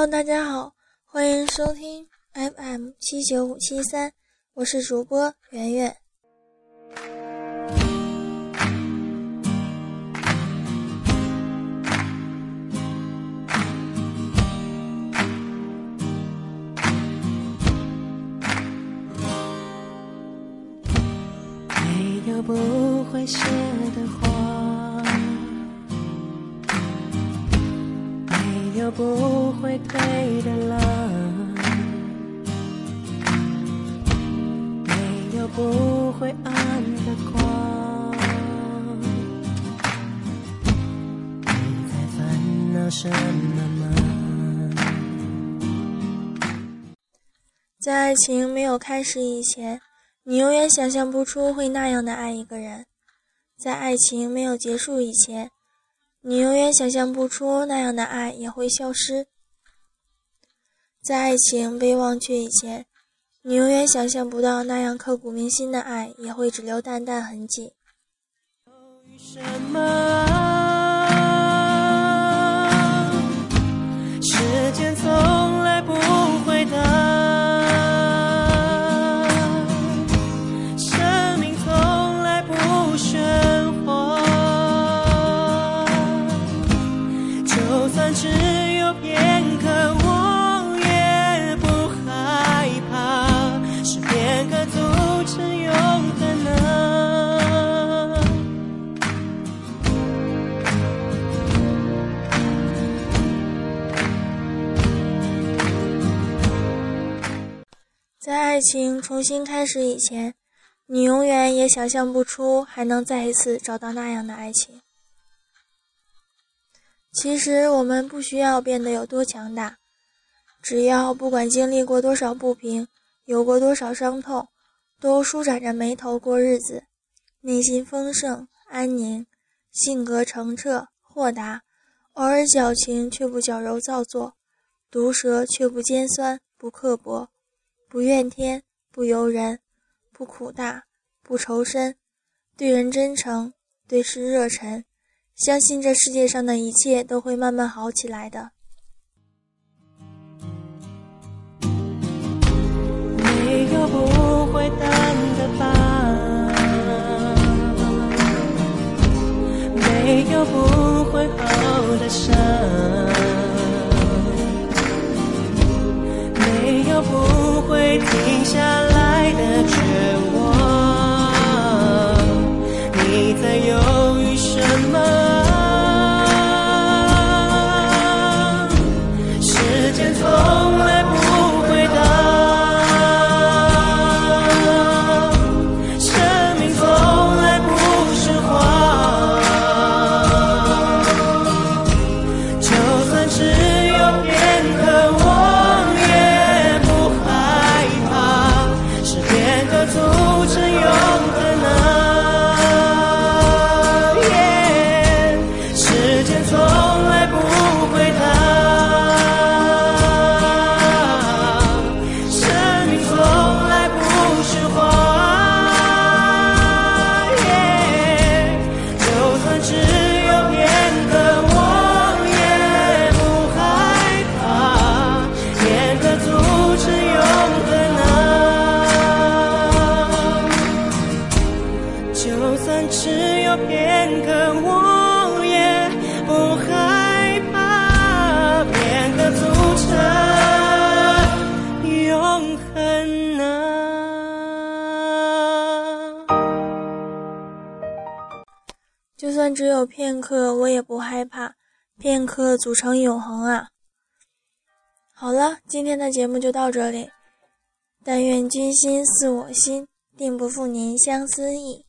Hello，大家好，欢迎收听 FM 七九五七三，我是主播圆圆。没有不会谢的花，有不会退的浪，没有不会暗的光。你在烦恼什么吗？在爱情没有开始以前，你永远想象不出会那样的爱一个人；在爱情没有结束以前，你永远想象不出那样的爱也会消失；在爱情被忘却以前，你永远想象不到那样刻骨铭心的爱也会只留淡淡痕迹。什么？算只有片刻，我也不害怕，是片刻组成永恒啊。在爱情重新开始以前，你永远也想象不出还能再一次找到那样的爱情。其实我们不需要变得有多强大，只要不管经历过多少不平，有过多少伤痛，都舒展着眉头过日子，内心丰盛安宁，性格澄澈豁达，偶尔矫情却不矫揉造作，毒舌却不尖酸不刻薄。不怨天，不尤人，不苦大，不仇深，对人真诚，对事热忱，相信这世界上的一切都会慢慢好起来的。没有不会淡的疤，没有不会好的伤，间从来不回答，生命从来不是谎。耶就算只有片刻，我也不害怕，片刻组成永恒啊。就算只有片刻，我不害怕，片刻组成永恒啊。就算只有片刻，我也不害怕，片刻组成永恒啊！好了，今天的节目就到这里。但愿君心似我心，定不负您相思意。